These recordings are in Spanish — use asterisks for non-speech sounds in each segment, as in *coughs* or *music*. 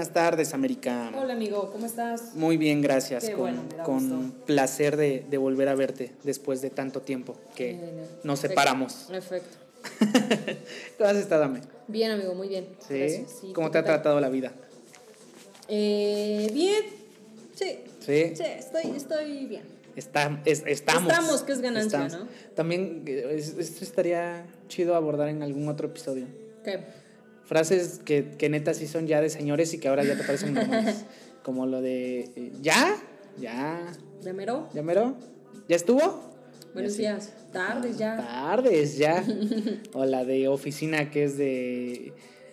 buenas tardes, América. Hola amigo, ¿cómo estás? Muy bien, gracias. Qué con bueno, me da con gusto. placer de, de volver a verte después de tanto tiempo que Bien, nos separamos. Perfecto. *laughs* ¿Cómo has estado, Ame? Bien amigo, muy bien. ¿Sí? ¿Cómo ¿tú te ha tratado la vida? Eh, bien. Sí. ¿Sí? Sí, estoy, estoy bien. Está- es- estamos. Estamos, que es ganancia, ¿no? También eh, es- esto estaría chido abordar en algún otro episodio. ¿Qué? Frases que, que neta sí son ya de señores y que ahora ya te parecen normales. *laughs* Como lo de, eh, ¿ya? ¿Ya? ¿Ya mero? ¿Ya mero? ¿Ya estuvo? Buenos días. Tardes ya. Tardes ya. *laughs* o la de oficina que es de.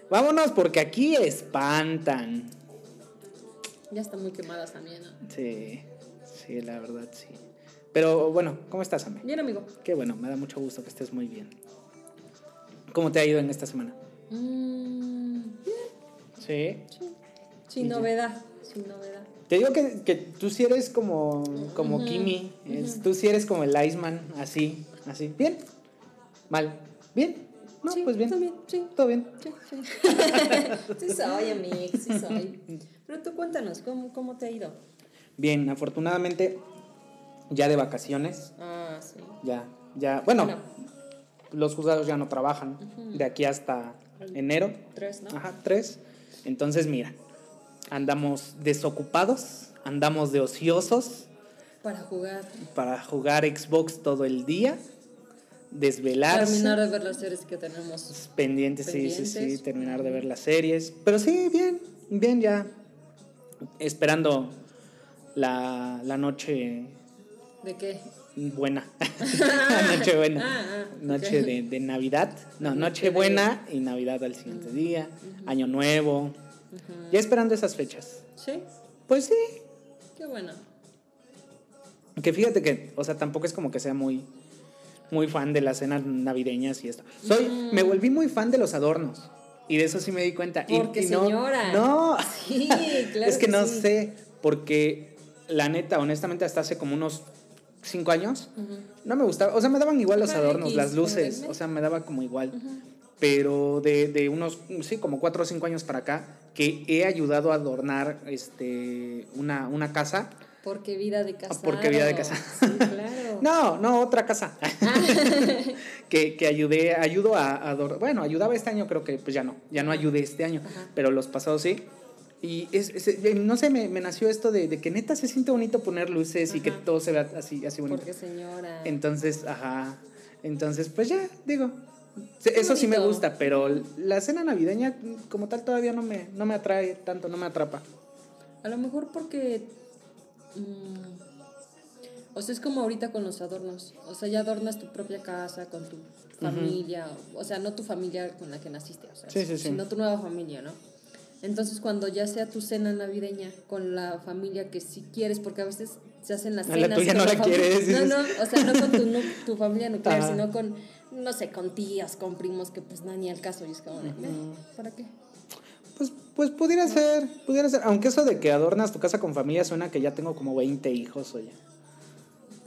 Vámonos porque aquí espantan. Ya están muy quemadas también, ¿no? Sí, sí, la verdad sí. Pero bueno, ¿cómo estás, Ame? Bien amigo. Qué bueno, me da mucho gusto que estés muy bien. ¿Cómo te ha ido en esta semana? Mm, bien, Sí. sí. Sin novedad, sin novedad. Te digo que, que tú sí eres como, como Kimi, es- tú sí eres como el Iceman, así, así. ¿Bien? ¿Mal? ¿Bien? No, Sí, pues bien. todo bien, sí. Todo bien. Sí, sí. *laughs* sí soy, amigo, sí soy. Pero tú cuéntanos, ¿cómo, cómo te ha ido? Bien, afortunadamente ya de vacaciones, Ah, sí. ya, ya, bueno, Bueno. los juzgados ya no trabajan de aquí hasta enero, Tres, ¿no? ajá, tres. Entonces, mira, andamos desocupados, andamos de ociosos Para jugar. para jugar Xbox todo el día, desvelarse. Terminar de ver las series que tenemos. Pendientes, sí, sí, sí, Pendientes. terminar de ver las series. Pero sí, bien, bien ya. Esperando la, la noche ¿De qué? Buena. *laughs* *laughs* noche buena. Ah, ah, Noche de, de Navidad. No, Noche buena y Navidad al siguiente día. Año nuevo. Ya esperando esas fechas. Sí, Pues sí. qué bueno. Que fíjate que, o sea, tampoco es como que sea muy, muy fan de las cenas navideñas y esto. Soy, me volví muy fan de los adornos. Y de eso sí me di cuenta. Porque y no, señora. No. Sí, *laughs* claro. es que no sí. sé, porque la neta, honestamente, hasta hace como unos cinco años, no me gustaba. O sea, me daban igual los adornos, las luces. O sea, me daba como igual. Pero de, de unos, sí, como cuatro o cinco años para acá, que he ayudado a adornar este, una, una casa. Porque vida de casa. Ah, Porque vida de casado. Sí, claro. *laughs* No, no, otra casa. *laughs* que, que ayudé, ayudo a, a Bueno, ayudaba este año, creo que pues ya no, ya no ayudé este año, Ajá. pero los pasados sí. Y es, es- eh, no sé, me, me nació esto de, de que neta se siente bonito poner luces y que todo se vea así, así bonito. Porque señora. Entonces, ajá. Entonces, pues ya, digo. Eso sí me gusta, pero la cena navideña como tal todavía no me, no me atrae tanto, no me atrapa. A lo mejor porque. mm, o sea, es como ahorita con los adornos. O sea, ya adornas tu propia casa con tu familia. O sea, no tu familia con la que naciste, o sea, Sí, sí, sí. sino tu nueva familia, ¿no? Entonces, cuando ya sea tu cena navideña con la familia que sí quieres, porque a veces se hacen las A la cenas. tuya con no la quieres, No, no, o sea, no con tu, nu- tu familia nuclear, Ajá. sino con, no sé, con tías, con primos, que pues no ni al caso. Y es como, de, "Meh, ¿para qué? Pues, pues pudiera ser, pudiera ser. Aunque eso de que adornas tu casa con familia suena que ya tengo como 20 hijos, oye.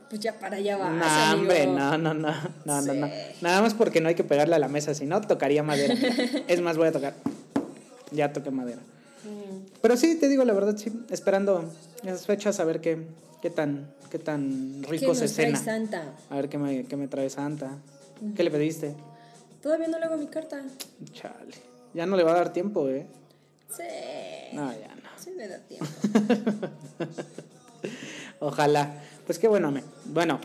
Pues ya para allá vas. No, hombre, no, no, no, no, no, no. Nada más porque no hay que pegarle a la mesa, si no, tocaría madera. *laughs* es más, voy a tocar. Ya toqué madera. Mm. Pero sí, te digo la verdad, sí, esperando esas fechas a ver qué, qué tan, qué tan ¿Qué rico nos se trae cena. Santa? A ver qué me, qué me trae Santa. ¿Qué le pediste? Todavía no le hago mi carta. Chale. Ya no le va a dar tiempo, ¿eh? Sí. No, ya no. Sí me da tiempo. *laughs* Ojalá. Pues qué bueno, me. Bueno,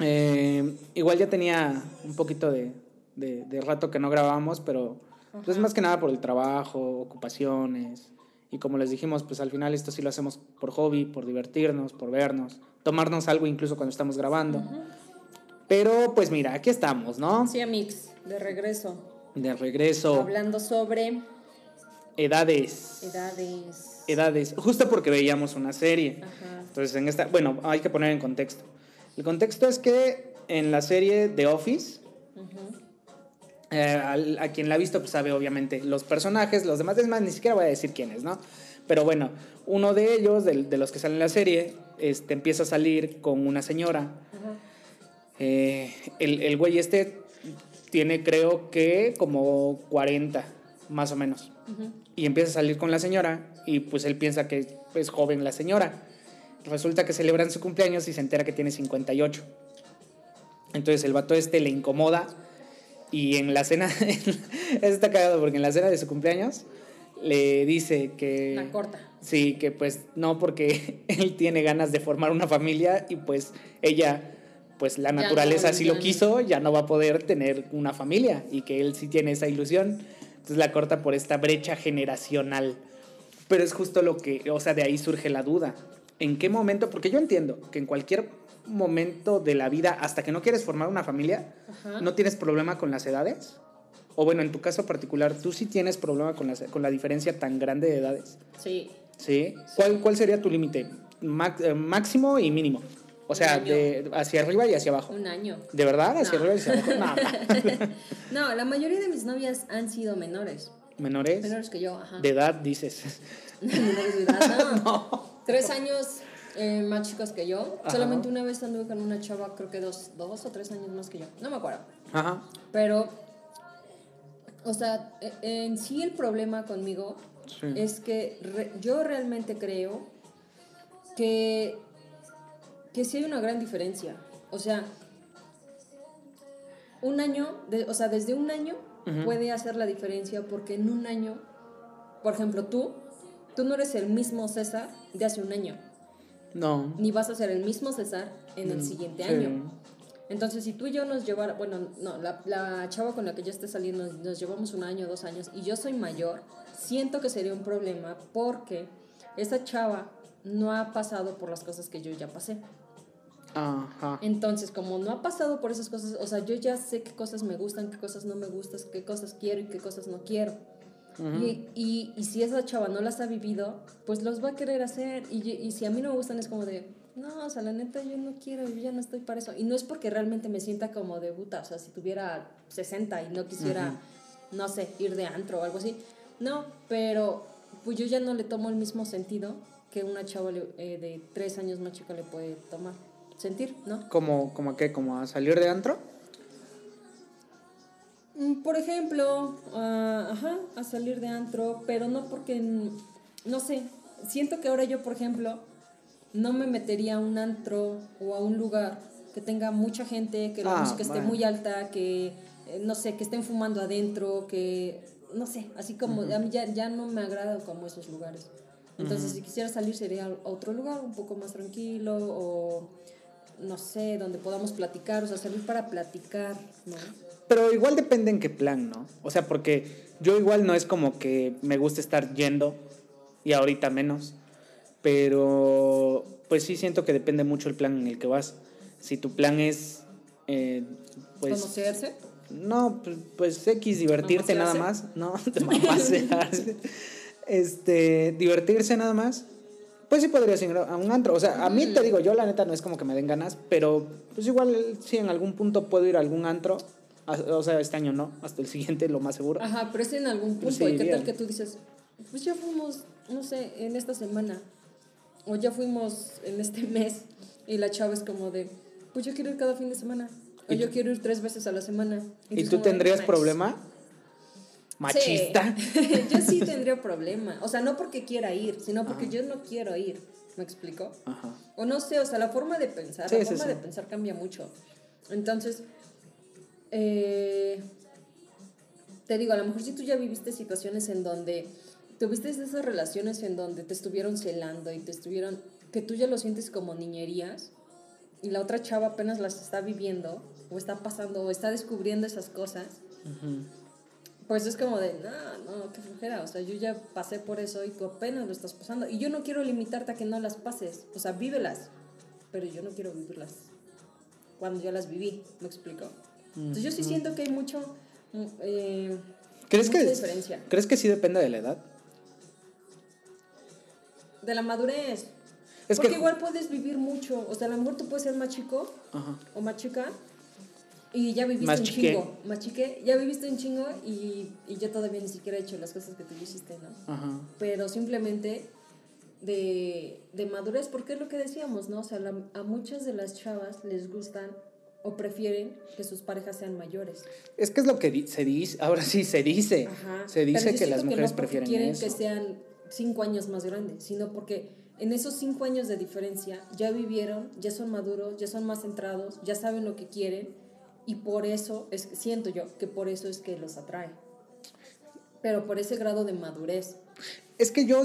eh, igual ya tenía un poquito de, de- de rato que no grabábamos, pero pues más que nada por el trabajo, ocupaciones. Y como les dijimos, pues al final esto sí lo hacemos por hobby, por divertirnos, por vernos, tomarnos algo incluso cuando estamos grabando. Pero pues mira, aquí estamos, ¿no? Sí, Amix, de regreso. De regreso. Hablando sobre edades. Edades. Edades. Justo porque veíamos una serie. Ajá. Entonces, en esta, bueno, hay que poner en contexto. El contexto es que en la serie The Office, Ujú. Eh, a quien la ha visto, pues sabe obviamente los personajes, los demás, es más, ni siquiera voy a decir quiénes, ¿no? Pero bueno, uno de ellos, de, los que salen en la serie, este, empieza a salir con una señora. Ajá. Eh, el, el güey este tiene, creo que, como 40, más o menos. Y empieza a salir con la señora y pues él piensa que es joven la señora. Resulta que celebran su cumpleaños y se entera que tiene 58. Entonces el vato este le incomoda y en la cena, eso *laughs* está cagado porque en la cena de su cumpleaños le dice que... La corta. Sí, que pues no, porque *laughs* él tiene ganas de formar una familia y pues ella, pues la Ya no, naturaleza así ya lo no. quiso, ya no va a poder tener una familia y que él sí tiene esa ilusión. Entonces la corta por esta brecha generacional. Pero es justo lo que, o sea, de ahí surge la duda. ¿En qué momento? Porque yo entiendo que en cualquier momento de la vida, hasta que no quieres formar una familia, Ajá. ¿no tienes problema con las edades? O bueno, en tu caso particular, ¿tú sí tienes problema con, las- con la diferencia tan grande de edades? Sí. ¿Sí? ¿Cuál, cuál sería tu límite? Eh, máximo y mínimo. O sea, de hacia arriba y hacia abajo. Un año. ¿De verdad? ¿Hacia No. arriba y hacia abajo? *laughs* No, *laughs* No, la mayoría de mis novias han sido menores. menores. Menores que yo, ajá. De edad, dices. menores *laughs* de edad, no. Tres años eh, más chicos que yo. Ajá. Solamente una vez anduve con una chava, creo que dos, dos o tres años más que yo. No me acuerdo. Ajá. Pero, o sea, e- en sí el problema conmigo Sí. es que re- yo realmente creo que, que sí hay una gran diferencia. O sea, un año, de- o sea, desde un año puede hacer la diferencia porque en un año, por ejemplo, tú, tú no eres el mismo César de hace un año, No. ni vas a ser el mismo César en el Mm, siguiente sí. año. Entonces, si tú y yo nos llevara, bueno, no, la, la chava con la que yo esté saliendo, nos llevamos un año, dos años, y yo soy mayor, siento que sería un problema porque esa chava no ha pasado por las cosas que yo ya pasé. Ajá. Entonces, como no ha pasado por esas cosas, o sea, yo ya sé qué cosas me gustan, qué cosas no me gustan, qué cosas quiero y qué cosas no quiero. Y, y, y si esa chava no las ha vivido, pues los va a querer hacer. Y, y si a mí no me gustan, es como de, no, o sea, la neta, yo no quiero, yo ya no estoy para eso. Y no es porque realmente me sienta como de puta, o sea, si tuviera 60 y no quisiera, no sé, ir de antro o algo así. No, pero pues yo ya no le tomo el mismo sentido que una chava le- eh, de tres años más chica le puede tomar. Sentir, ¿no? ¿Como, como qué? ¿Como a salir de antro? Mm, Por ejemplo, ah, ajá, a salir de antro, pero no porque, no sé, siento que ahora yo, por ejemplo, no me metería a un antro o a un lugar que tenga mucha gente, que la Ah, música esté muy alta, que, eh, no sé, que estén fumando adentro, que, no sé, así como, a mí ya, ya no me agrada como esos lugares. Entonces, si quisiera salir sería a otro lugar un poco más tranquilo o, no sé, donde podamos platicar, o sea, salir para platicar, ¿no? Pero igual depende en qué plan, ¿no? O sea, porque yo igual no es como que me gusta estar yendo y ahorita menos. Pero pues sí siento que depende mucho el plan en el que vas. Si tu plan es, eh, pues... ¿Conocerse? No, pues, pues X, divertirte nada más. No, *laughs* mamasearse. Este, divertirse nada más. Pues sí podrías ir a un antro. O sea, a mí te digo, yo la neta no es como que me den ganas, pero pues igual sí en algún punto puedo ir a algún antro. O sea, este año no, hasta el siguiente lo más seguro. Ajá, pero es en algún punto. Sí, ¿Y qué tal que tú dices, pues ya fuimos, no sé, en esta semana, o ya fuimos en este mes, y la chava es como de, pues yo quiero ir cada fin de semana, o ¿Y yo quiero ir tres veces a la semana. ¿Y dices tú de, tendrías problema? Machista. Sí. *laughs* yo sí tendría problema. O sea, no porque quiera ir, sino porque Ajá. yo no quiero ir. ¿Me explico? Ajá. O no sé, o sea, la forma de pensar, Sí, la forma de pensar cambia mucho. Entonces, eh, te digo, a lo mejor si tú ya viviste situaciones en donde tuviste esas relaciones en donde te estuvieron celando y te estuvieron, que tú ya lo sientes como niñerías y la otra chava apenas las está viviendo o está pasando o está descubriendo esas cosas, Ujú. pues es como de, no, no, qué flojera, o sea, yo ya pasé por eso y tú apenas lo estás pasando. Y yo no quiero limitarte a que no las pases, o sea, vívelas, pero yo no quiero vivirlas cuando ya las viví, ¿me explico? Entonces yo sí siento que hay mucho, mm, eh, ¿Crees mucha que, diferencia. ¿Crees que sí depende de la edad? de la madurez. Es Porque que- igual puedes vivir mucho. O sea, a lo mejor tú puedes ser más chico Ajá. o más chica y ya viviste Más un chique. chingo. Más chique. Ya viviste un chingo y, y yo todavía ni siquiera he hecho las cosas que tú hiciste, ¿no? Ajá. Pero simplemente de, de madurez, porque es lo que decíamos, ¿no? O sea, la- a muchas de las chavas les gustan o prefieren que sus parejas sean mayores. Es que es lo que di- se dice, ahora sí se dice. Ajá. Se dice que las mujeres no porque prefieren quieren eso. que sean cinco años más grandes, sino porque en esos cinco años de diferencia ya vivieron, ya son maduros, ya son más centrados, ya saben lo que quieren y por eso, es, siento yo, que por eso es que los atrae. Pero por ese grado de madurez. Es que yo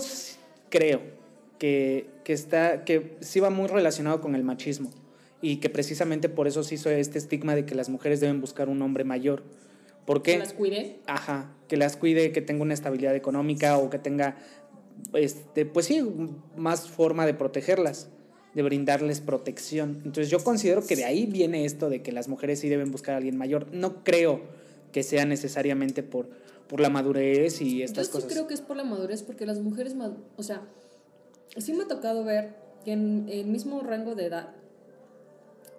creo que, que está, que sí va muy relacionado con el machismo y que precisamente por eso se hizo este estigma de que las mujeres deben buscar un hombre mayor. ¿Por Que qué? las cuide. Ajá, que las cuide, que tenga una estabilidad económica o que tenga, este, pues sí, más forma de protegerlas, de brindarles protección. Entonces yo considero que de ahí viene esto de que las mujeres sí deben buscar a alguien mayor. No creo que sea necesariamente por, por la madurez y estas Yo cosas. sí creo que es por la madurez, porque las mujeres, o sea, sí me ha tocado ver que en el mismo rango de edad,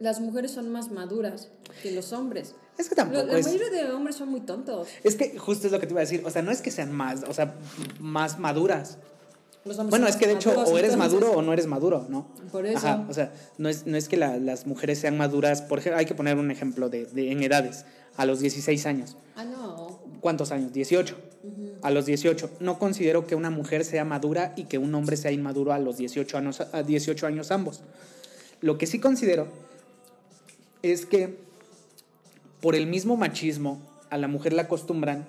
las mujeres son más maduras que los hombres. Es que La, tampoco la es... mayoría de hombres son muy tontos. Es que justo es lo que te iba a decir. O sea, no es que sean más, o sea, más maduras. Los hombres Bueno, es que de hecho maduros, o eres entonces- maduro o no eres maduro, ¿no? Por eso. Ajá, o sea, no es, no es que la- las mujeres sean maduras. Por ejemplo, hay que poner un ejemplo de, de- en edades. A los 16 años. Ah, no. ¿Cuántos años? 18. A los 18. No considero que una mujer sea madura y que un hombre sea inmaduro a los 18 años, a 18 años ambos. Lo que sí considero es que por el mismo machismo a la mujer la acostumbran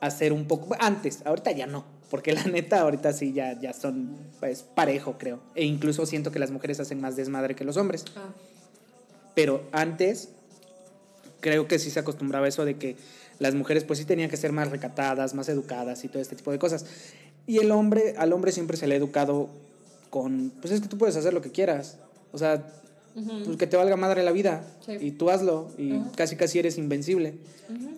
a ser un poco antes, ahorita ya no, porque la *laughs* neta ahorita sí ya, ya son pues, parejo creo, e incluso siento que las mujeres hacen más desmadre que los hombres, Ah, pero antes creo que sí se acostumbraba a eso de que las mujeres pues sí tenían que ser más recatadas, más educadas y todo este tipo de cosas. Y el hombre, al hombre siempre se le ha educado con, pues es que tú puedes hacer lo que quieras. O sea, pues que te valga madre la vida. Sí. y tú hazlo y casi casi eres invencible.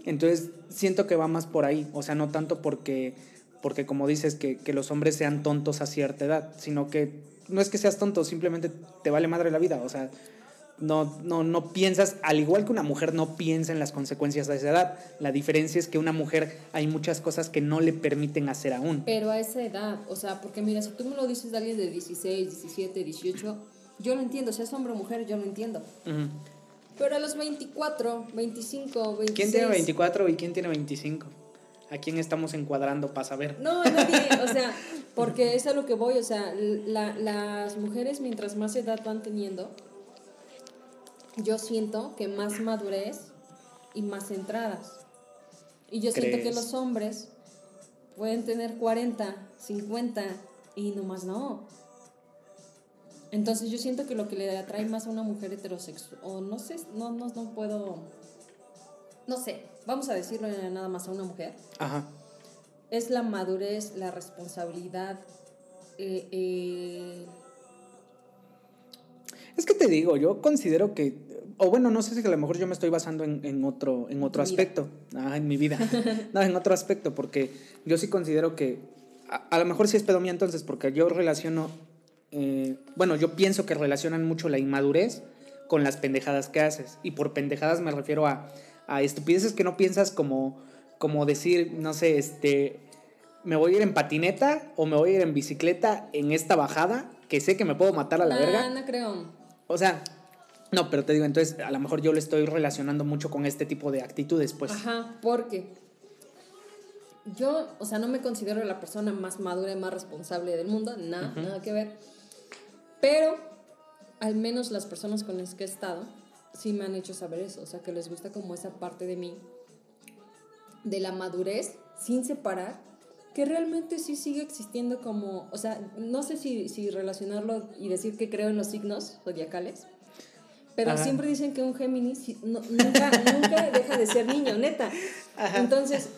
Entonces siento que va más por ahí, o sea, no tanto porque, porque como dices, que, que los hombres sean tontos a cierta edad, sino que no es que seas tonto, simplemente te vale madre la vida, o sea, no, no, no piensas, al igual que una mujer no piensa en las consecuencias de esa edad, la diferencia es que una mujer hay muchas cosas que no le permiten hacer aún. Pero a esa edad, o sea, porque mira, si tú me lo dices de alguien de 16, 17, 18, yo lo entiendo, si es hombre o mujer, yo lo entiendo. Ujú. Pero a los 24, 25, 26... ¿Quién tiene 24 y quién tiene 25? ¿A quién estamos encuadrando para saber? No, nadie, o sea, *laughs* porque es a lo que voy, o sea, la- las mujeres mientras más edad van teniendo, yo siento que más madurez y más centradas. Y yo siento que los hombres pueden tener 40, 50 y nomás no. Entonces yo siento que lo que le atrae más a una mujer heterosexual, o no sé, no, no, no puedo, no sé, vamos a decirlo nada más a una mujer, Ajá. es la madurez, la responsabilidad. eh, eh, Es que te digo, yo considero que, o bueno, no sé si a lo mejor yo me estoy basando en, en otro, en otro aspecto, ah, en mi vida, *laughs* no, en otro aspecto, porque yo sí considero que, a, a lo mejor sí es pedo mía entonces, porque yo relaciono, eh, bueno, yo pienso que relacionan mucho la inmadurez con las pendejadas que haces, y por pendejadas me refiero a, a estupideces que no piensas como, como decir, no sé, este, me voy a ir en patineta o me voy a ir en bicicleta en esta bajada, que sé que me puedo matar a la verga. no creo. O sea, no, pero te digo, entonces a lo mejor yo lo estoy relacionando mucho con este tipo de actitudes, pues. Ajá, porque yo, o sea, no me considero la persona más madura y más responsable del mundo, nada, nada que ver. Pero al menos las personas con las que he estado sí me han hecho saber eso, o sea, que les gusta como esa parte de mí, de la madurez, sin separar, que realmente sí sigue existiendo como, o sea, no sé si, si relacionarlo y decir que creo en los signos zodiacales, pero Ajá. siempre dicen que un Géminis no- nunca, nunca *laughs* deja de ser niño, neta. Entonces,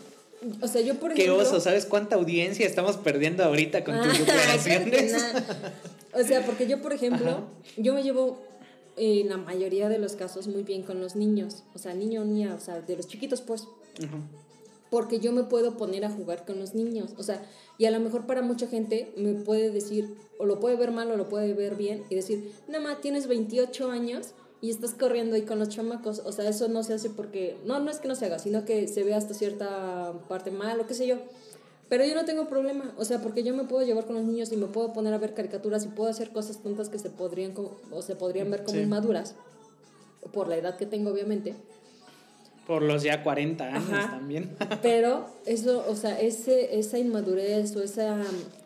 o sea, yo por Qué ejemplo... oso, ¿sabes cuánta audiencia estamos perdiendo ahorita con tus Ah, *laughs* declaraciones? O sea, porque yo, por ejemplo, Ajá. yo me llevo en la mayoría de los casos muy bien con los niños. O sea, niño, niña, o sea, de los chiquitos, pues. Porque yo me puedo poner a jugar con los niños. O sea, y a lo mejor para mucha gente me puede decir, o lo puede ver mal o lo puede ver bien, y decir, nada más tienes 28 años y estás corriendo ahí con los chamacos. O sea, eso no se hace porque, no, no es que no se haga, sino que se ve hasta cierta parte mal o qué sé yo. Pero yo no tengo problema, o sea, porque yo me puedo llevar con los niños y me puedo poner a ver caricaturas y puedo hacer cosas tontas que se podrían, o se podrían ver como inmaduras, por la edad que tengo, obviamente. Por los ya 40 años también. *laughs* Pero eso, o sea, ese, esa inmadurez o ese um,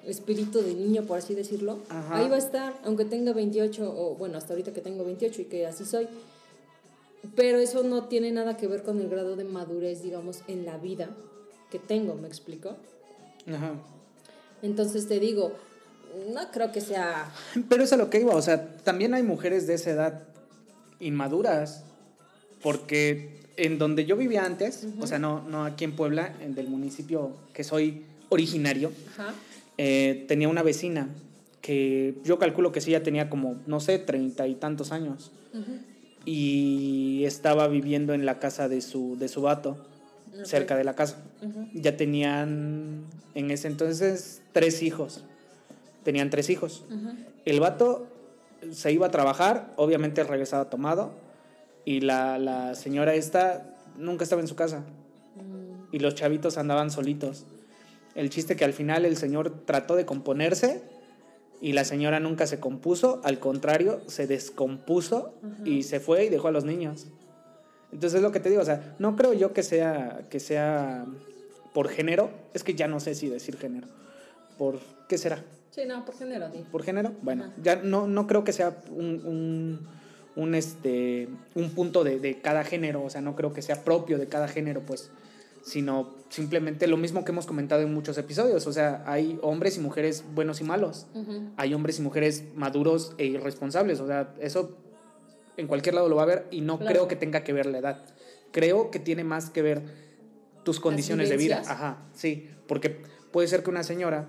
espíritu de niño, por así decirlo, ahí va a estar, aunque tenga 28, o bueno, hasta ahorita que tengo 28 y que así soy. Pero eso no tiene nada que ver con el grado de madurez, digamos, en la vida que tengo, ¿me explico? Ajá. Entonces te digo, no creo que sea... Pero es a lo que iba, o sea, también hay mujeres de esa edad inmaduras, porque en donde yo vivía antes, o sea, no, no aquí en Puebla, en del municipio que soy originario, eh, tenía una vecina que yo calculo que sí ya tenía como, no sé, treinta y tantos años. Y estaba viviendo en la casa de su, de su vato, cerca de la casa. Ya tenían en ese entonces tres hijos. Tenían tres hijos. El vato se iba a trabajar, obviamente regresaba tomado, y la, la señora esta nunca estaba en su casa. Y los chavitos andaban solitos. El chiste que al final el señor trató de componerse y la señora nunca se compuso, al contrario, se descompuso y se fue y dejó a los niños. Entonces es lo que te digo, o sea, no creo yo que sea, que sea por género, es que ya no sé si decir género. ¿Por qué será? Sí, no, por género. ¿Por género? Bueno, ya no, no creo que sea un un, este, un punto de, de, cada género, o sea, no creo que sea propio de cada género, pues, sino simplemente lo mismo que hemos comentado en muchos episodios, o sea, hay hombres y mujeres buenos y malos, hay hombres y mujeres maduros e irresponsables, o sea, eso en cualquier lado lo va a ver y no creo que tenga que ver la edad, creo que tiene más que ver tus condiciones de vida, ajá, sí, porque puede ser que una señora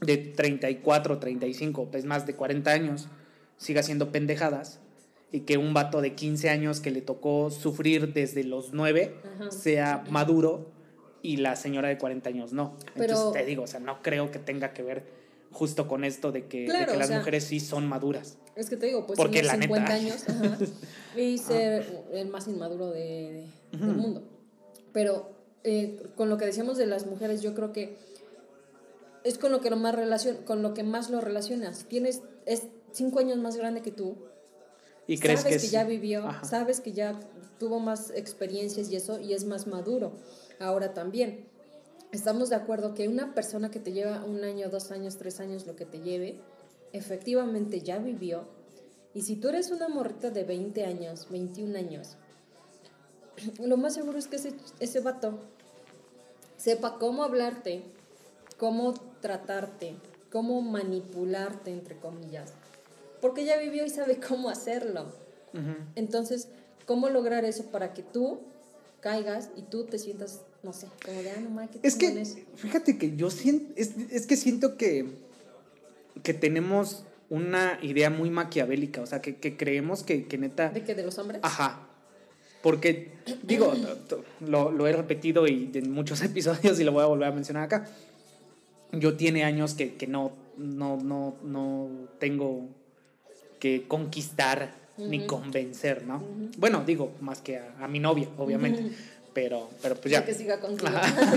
de 34, 35, pues más de 40 años, siga haciendo pendejadas y que un vato de 15 años que le tocó sufrir desde los 9 sea maduro y la señora de 40 años no. Entonces te digo, o sea, no creo que tenga que ver justo con esto de que, las mujeres sí son maduras. Es que te digo, pues Porque tener 50 años *laughs* y ser el más inmaduro de, del mundo. Pero eh, con lo que decíamos de las mujeres, yo creo que es con lo que, lo más relacion con lo que más lo relacionas. Tienes, es cinco años más grande que tú, y crees sabes que, ya vivió, sabes que ya tuvo más experiencias y eso, y es más maduro. Ahora también, estamos de acuerdo que una persona que te lleva un año, dos años, tres años, lo que te lleve, efectivamente ya vivió. Y si tú eres una morrita de 20 años, 21 años, *clears throat* lo más seguro es que ese, ese vato sepa cómo hablarte, cómo tratarte, cómo manipularte, entre comillas porque ya vivió y sabe *laughs* cómo hacerlo. Entonces, ¿cómo lograr eso para que tú caigas y tú te sientas, no sé, como de, ah, no que Es que, fíjate que yo siento, es, que siento que, que tenemos una idea muy maquiavélica, o sea, que, creemos que, que, neta... ¿De qué? ¿De los hombres? Ajá. Porque, digo, lo, lo, he repetido y en muchos *laughs* episodios y lo voy a volver a mencionar acá. Yo tiene años que, no, no, no, no tengo que conquistar ni convencer, ¿no? Bueno, digo, más que a, mi novia, obviamente. Pero, pero pues ya. De que siga conmigo.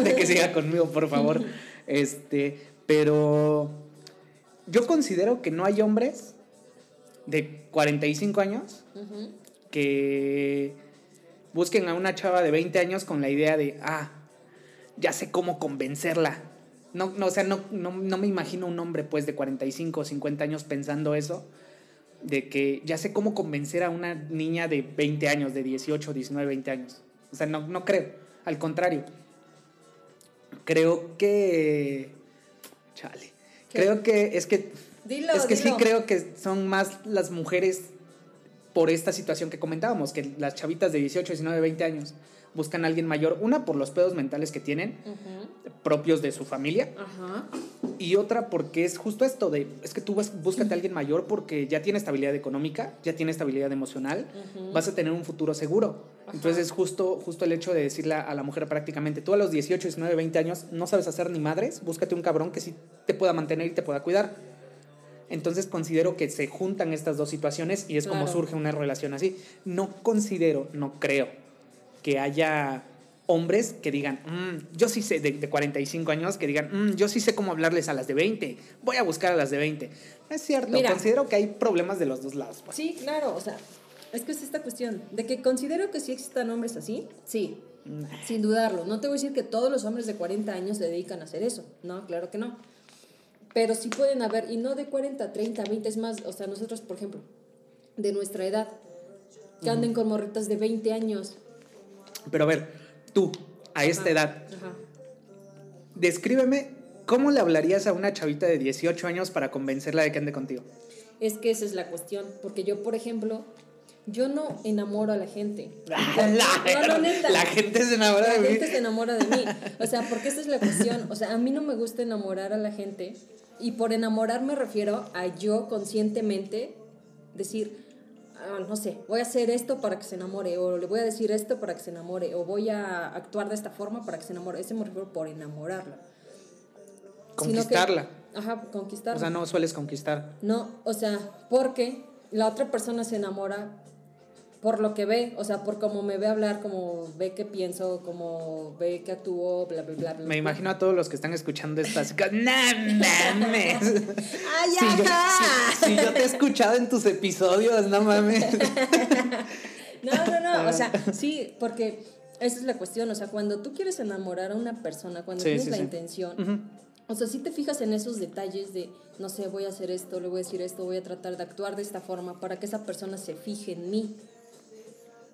de que siga conmigo, por favor. *laughs* este, pero yo considero que no hay hombres de 45 años que busquen a una chava de 20 años con la idea de, ah, ya sé cómo convencerla. No, no, o sea, no, no, no me imagino un hombre pues de 45 o 50 años pensando eso de que ya sé cómo convencer a una niña de 20 años, de 18, 19, 20 años. O sea, no, no creo. Al contrario. Creo que... Chale. Creo que es que... es que sí creo que son más las mujeres por esta situación que comentábamos, que las chavitas de 18, 19, 20 años buscan a alguien mayor, una por los pedos mentales que tienen, propios de su familia, y otra porque es justo esto de, es que tú vas, búscate a alguien mayor porque ya tiene estabilidad económica, ya tiene estabilidad emocional, vas a tener un futuro seguro. Entonces es justo, justo el hecho de decirle a la mujer prácticamente, tú a los 18, 19, 20 años no sabes hacer ni madres, búscate un cabrón que sí te pueda mantener y te pueda cuidar. Entonces considero que se juntan estas dos situaciones y es como surge una relación así. No considero, no creo que haya hombres que digan, "Mm, yo sí sé, de, de 45 años, que digan, "Mm, yo sí sé cómo hablarles a las de 20, voy a buscar a las de 20. No es cierto, Mira. considero que hay problemas de los dos lados. pues. Sí, claro, o sea, es que es esta cuestión de que considero que sí existan hombres así, sí, sin dudarlo. No te voy a decir que todos los hombres de 40 años se dedican a hacer eso, no, claro que no. Pero sí pueden haber, y no de 40, 30, 20, es más, o sea, nosotros, por ejemplo, de nuestra edad, que anden con morritas de 20 años. Pero a ver, tú, a esta Ajá, edad, Ajá. descríbeme cómo le hablarías a una chavita de 18 años para convencerla de que ande contigo. Es que esa es la cuestión, porque yo, por ejemplo, yo no enamoro a la gente. *laughs* La, No, no, neta. la gente se enamora La de mí. gente se enamora de mí. O sea, *laughs* porque esta es la cuestión. O sea, a mí no me gusta enamorar a la gente. Y por enamorar me refiero a yo conscientemente decir, ah, no sé, voy a hacer esto para que se enamore. O le voy a decir esto para que se enamore. O voy a actuar de esta forma para que se enamore. Ese me refiero por enamorarla. Que- Conquistarla. ajá, conquistarla. O sea, no sueles conquistar. No, o sea, porque la otra persona se enamora por lo que ve, o sea, por cómo me ve hablar, como ve que pienso, como ve que actúo, bla, bla, bla, bla. Me imagino a todos los que están escuchando estas cosas. ¡No mames! *laughs* ¡Ay, Si yo, si- si yo te he escuchado en tus episodios, no mames. *laughs* No, no, no, o sea, *laughs* sí, porque esa es la cuestión, o sea, cuando tú quieres enamorar a una persona, cuando Sí, tienes sí, la sí. intención, o sea, si te fijas en esos detalles de, no sé, voy a hacer esto, le voy a decir esto, voy a tratar de actuar de esta forma para que esa persona se fije en mí.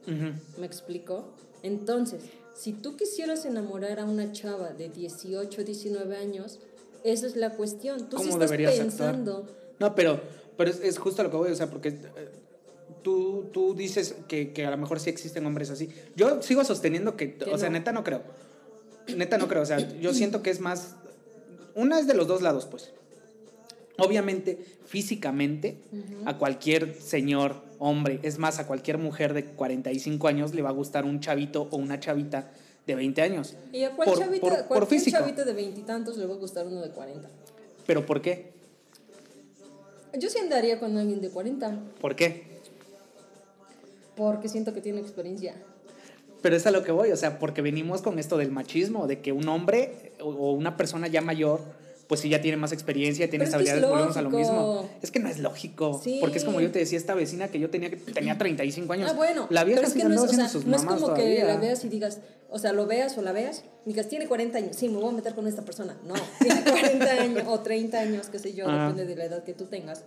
¿Me explico? Entonces, si tú quisieras enamorar a una chava de 18, 19 años, esa es la cuestión. Tú sí ¿Cómo estás deberías pensando. actuar? No, pero, pero es, es justo lo que voy, o sea, porque eh, tú, tú dices que, que a lo mejor sí existen hombres así. Yo sigo sosteniendo que, Que o sea, neta no creo. Neta no creo, o sea, yo *clears throat* siento que es más... Una es de los dos lados, pues. Obviamente, físicamente, a cualquier señor, hombre, es más, a cualquier mujer de 45 años le va a gustar un chavito o una chavita de 20 años. ¿Y a cuál Por- chavita, por- por físico. chavita de veintitantos le va a gustar uno de 40? ¿Pero por qué? Yo sí andaría con alguien de 40, ¿Por qué? porque siento que tiene experiencia. Pero es a lo que voy, o sea, porque venimos con esto del machismo, de que un hombre o una persona ya mayor, pues sí ya tiene más experiencia, tiene Pero es que es estabilidad, volvemos a lo mismo. Es que no es lógico, Sí. porque es como yo te decía, esta vecina que yo tenía que tenía 35 años. Ah, bueno, la vieja pero es que no es, o sea, sus no es como que todavía. la veas y digas, o sea, lo veas o la veas, y digas, tiene 40 años, sí, me voy a meter con esta persona. No, tiene *laughs* 40 años o 30 años, qué sé yo, depende de la edad que tú tengas.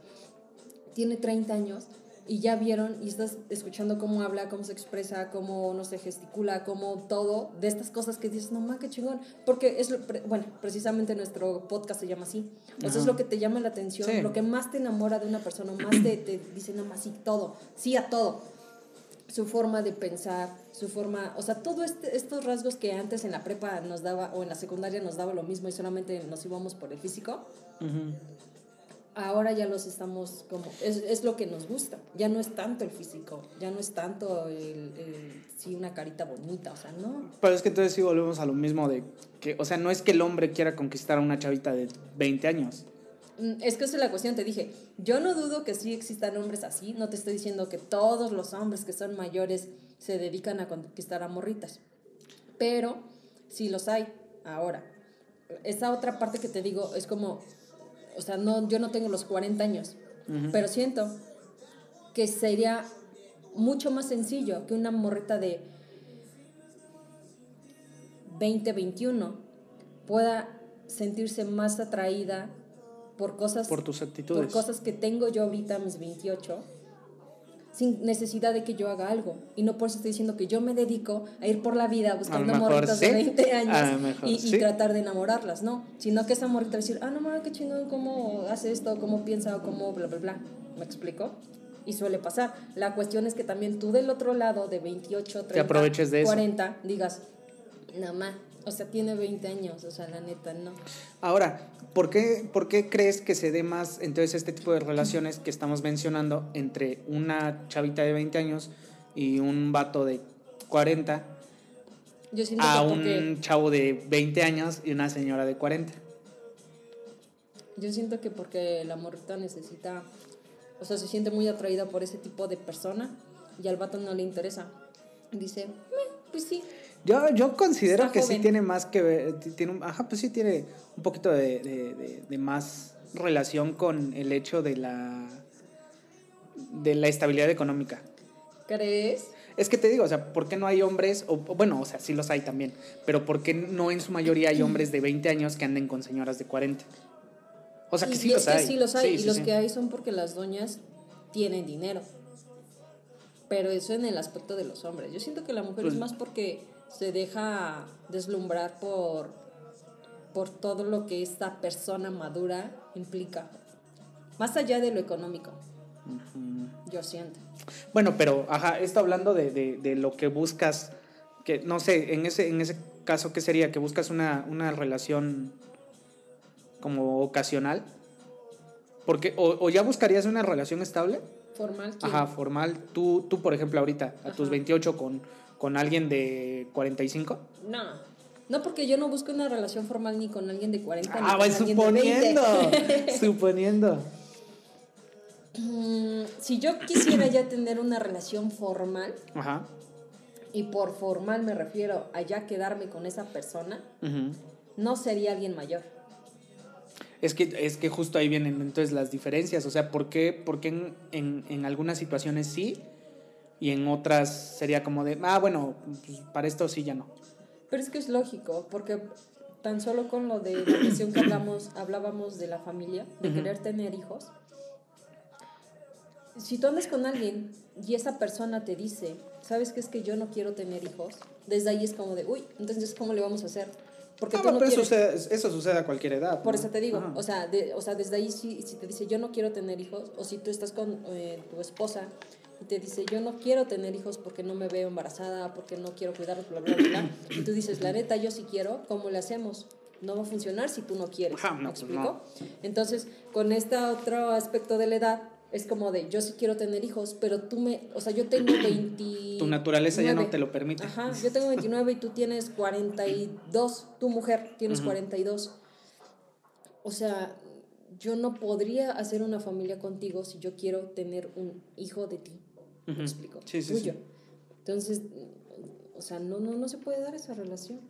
Tiene 30 años y ya vieron y estás escuchando cómo habla, cómo se expresa, cómo, no sé, gesticula, cómo todo, de estas cosas que dices, no ma, qué chingón. Porque es, lo, bueno, precisamente nuestro podcast se llama así. O sea, es lo que te llama la atención, Sí. lo que más te enamora de una persona, más te, te dice, no más, sí, todo, sí a todo su forma de pensar, su forma, o sea, todos este, estos rasgos que antes en la prepa nos daba o en la secundaria nos daba lo mismo y solamente nos íbamos por el físico, Ujú. Ahora ya los estamos como, es, es lo que nos gusta, ya no es tanto el físico, ya no es tanto el, el sí, una carita bonita, o sea, no. Pero es que entonces sí volvemos a lo mismo de que, o sea, no es que el hombre quiera conquistar a una chavita de 20 años. Mm, Es que esa es la cuestión, te dije, yo no dudo que sí existan hombres así, no te estoy diciendo que todos los hombres que son mayores se dedican a conquistar a morritas, pero sí los hay ahora. Esa otra parte que te digo es como, o sea, no, yo no tengo los 40 años, pero siento que sería mucho más sencillo que una morrita de 20, 21 pueda sentirse más atraída por cosas Por tus actitudes. por cosas que tengo yo ahorita a mis 28 sin necesidad de que yo haga algo y no por eso estoy diciendo que yo me dedico a ir por la vida buscando morritas de sí, 20 *laughs* a lo años mejor y, tratar de enamorarlas, no, sino que esa morrita va a decir, ah, no mames, qué chingón, cómo hace esto, cómo piensa cómo bla, bla, bla. ¿Me explico? Y suele pasar. La cuestión es que también tú del otro lado, de 28, 30, aproveches de eso. 40, digas, nada más, o sea, tiene 20 años, o sea, la neta, no. Ahora, ¿por qué, ¿por qué crees que se dé más entonces este tipo de relaciones que estamos mencionando entre una chavita de 20 años y un vato de 40 Yo siento a que porque, un chavo de 20 años y una señora de 40? yo siento que porque la morrita necesita, o sea, se siente muy atraída por ese tipo de persona y al vato no le interesa. Dice, "Meh, pues sí, Yo, yo considero Está que sí tiene más que ver, ti- tiene, ajá, pues sí tiene un poquito de, de- de- de más relación con el hecho de la, de la estabilidad económica. ¿crees? Es que te digo, o sea, ¿por qué no hay hombres? O, bueno, o sea, sí los hay también, pero ¿por qué no en su mayoría hay hombres de 20 años que anden con señoras de 40? O sea, que Y- sí y los que hay. sí los hay, Sí, y sí, los sí. que hay son porque las doñas tienen dinero. Pero eso en el aspecto de los hombres. Yo siento que la mujer Pues- es más porque se deja deslumbrar por, por todo lo que esta persona madura implica. Más allá de lo económico. Yo siento. Bueno, pero, ajá, esto hablando de, de- de lo que buscas, que no sé, en ese, en ese caso, ¿qué sería? ¿Que buscas una, una relación como ocasional? Porque, o, o ya buscarías una relación estable, Formal. ¿quién? ajá, formal. Tú, tú por ejemplo, ahorita, a tus Ajá. 28 con, con alguien de 45. No. No, porque yo no busco una relación formal ni con alguien de 40 ni Ah, con voy alguien de 20. suponiendo, *laughs* suponiendo. Mm, si yo quisiera ya tener una relación formal, Ajá. y por formal me refiero a ya quedarme con esa persona, no sería alguien mayor. Es que, es que justo ahí vienen entonces las diferencias. O sea, ¿por qué, por qué en, en, en algunas situaciones sí y en otras sería como de, ah, bueno, pues para esto sí ya no? Pero es que es lógico, porque tan solo con lo de la cuestión que hablamos, hablábamos de la familia, de Ujú. querer tener hijos, si tú andas con alguien y esa persona te dice, ¿sabes qué es que yo no quiero tener hijos? Desde ahí es como de, uy, entonces ¿cómo le vamos a hacer? Porque Ah, tú no pero eso, sucede, eso sucede a cualquier edad. Por ¿no? eso te digo, o sea, de- o sea, desde ahí si, si te dice yo no quiero tener hijos, o si tú estás con eh, tu esposa y te dice yo no quiero tener hijos porque no me veo embarazada, porque no quiero cuidarlos, bla, bla, bla, bla, y tú dices, la neta, yo sí quiero, ¿cómo le hacemos? No va a funcionar si tú no quieres. No, ¿Me pues explico? Entonces, con este otro aspecto de la edad, es como de yo sí quiero tener hijos, pero tú me, o sea, yo tengo *coughs* 20. Tu naturaleza ya no te lo permite. Ajá, yo tengo 29 y tú tienes 42, tu mujer tienes 42. O sea, yo no podría hacer una familia contigo si yo quiero tener un hijo de ti. ¿Me Ujú. explico? Sí, sí, Tuyo. sí. Entonces, o sea, no, no, no se puede dar esa relación.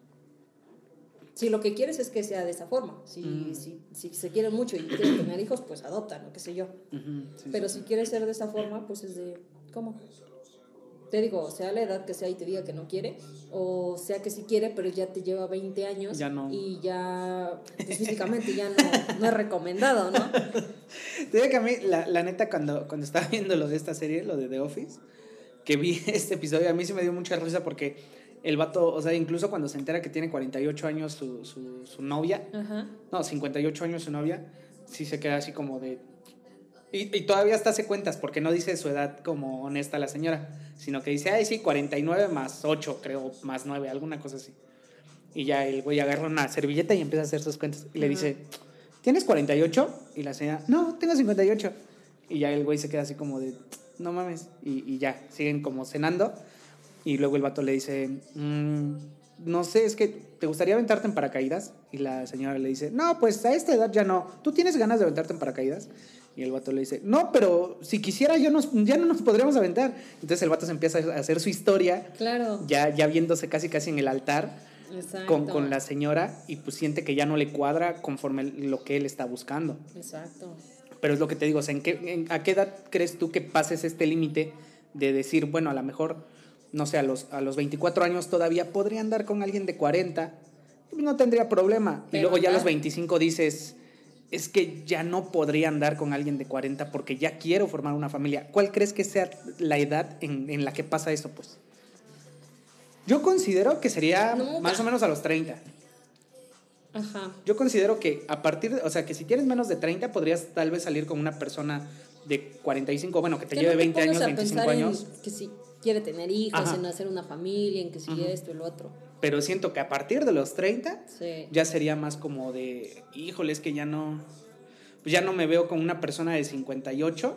Si lo que quieres es que sea de esa forma, si, Mm. si, si se quieren mucho y quieren tener hijos, pues adoptan, o qué sé yo. Ujú, sí, Pero sí. si quieres ser de esa forma, pues es de, ¿cómo? Te digo, sea la edad que sea y te diga que no quiere, o sea que sí quiere, pero ya te lleva 20 años Ya no. y ya, pues físicamente ya no, no es recomendado, ¿no? *laughs* *laughs* Te digo que a mí, la, la neta, cuando, cuando estaba viendo lo de esta serie, lo de The Office, que vi *laughs* este episodio, a mí sí me dio mucha risa porque el vato, o sea, incluso cuando se entera que tiene 48 años su, su, su novia, Ajá. no, 58 años su novia, sí se queda así como de... Y, y todavía hasta hace cuentas, porque no dice su edad como honesta la señora, sino que dice, ay, sí, 49 más 8, creo, más 9, alguna cosa así. Y ya el güey agarra una servilleta y empieza a hacer sus cuentas. Y le dice, ¿tienes 48? Y la señora, no, tengo 58. Y ya el güey se queda así como de, no mames. Y, y ya, siguen como cenando. Y luego el vato le dice, "Mm, no sé, es que te gustaría aventarte en paracaídas. Y la señora le dice, no, pues a esta edad ya no. ¿Tú tienes ganas de aventarte en paracaídas? Y el vato le dice, no, pero si quisiera yo nos, ya no nos podríamos aventar. Entonces el vato se empieza a hacer su historia, Claro. ya, ya viéndose casi casi en el altar. Con, con la señora y pues siente que ya no le cuadra conforme lo que él está buscando. Exacto. Pero es lo que te digo, o sea, ¿en qué, en- ¿a qué edad crees tú que pases este límite de decir, bueno, a lo mejor, no sé, a los, a los 24 años todavía podría andar con alguien de 40, no tendría problema. y luego ya a los andar. 25 dices, es que ya no podría andar con alguien de 40 porque ya quiero formar una familia. ¿Cuál crees que sea la edad en, en la que pasa eso, pues? Yo considero que sería Nunca. más o menos a los 30. Ajá. Yo considero que a partir de, o sea, que si tienes menos de 30 podrías tal vez salir con una persona de 45, bueno, que te Que lleve no te 20 pongas años, a 25 pensar en años. que si quiere tener hijos, Ajá. en hacer una familia, en que si esto y lo otro. Pero siento que a partir de los 30 Sí. ya sería más como de, híjole, es que ya no, pues ya no me veo como una persona de 58,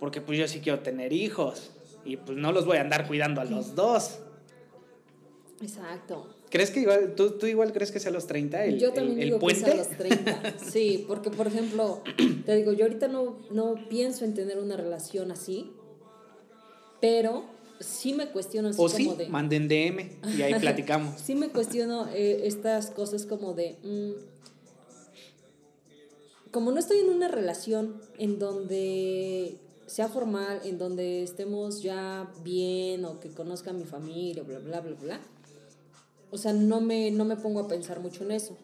porque pues yo sí quiero tener hijos y pues no los voy a andar cuidando a los dos. Exacto. ¿Crees que igual, tú, tú igual crees que sea a los 30 el, yo también el digo que puente? a los 30. *laughs* Sí, porque por ejemplo, *clears throat* te digo, yo ahorita no, no pienso en tener una relación así, pero sí me cuestiono así O como sí, de... manden DM y ahí *laughs* platicamos. Sí me cuestiono eh, estas cosas como de... mm, como no estoy en una relación en donde sea formal, en donde estemos ya bien o que conozca a mi familia, bla, bla, bla, bla. O sea, no me, no me pongo a pensar mucho en eso.